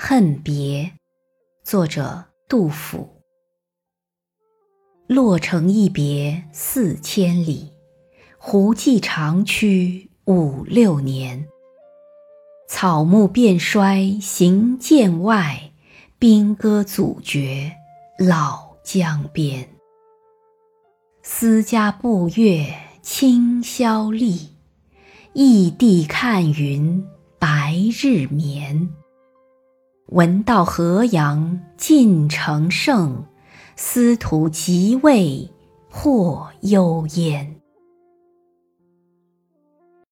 恨别，作者杜甫。洛城一别四千里，胡骑长驱五六年。草木变衰行剑外，兵戈阻绝老江边。思家步月清宵立，异地看云白日眠。闻道河阳尽成圣，司徒即位或幽焉。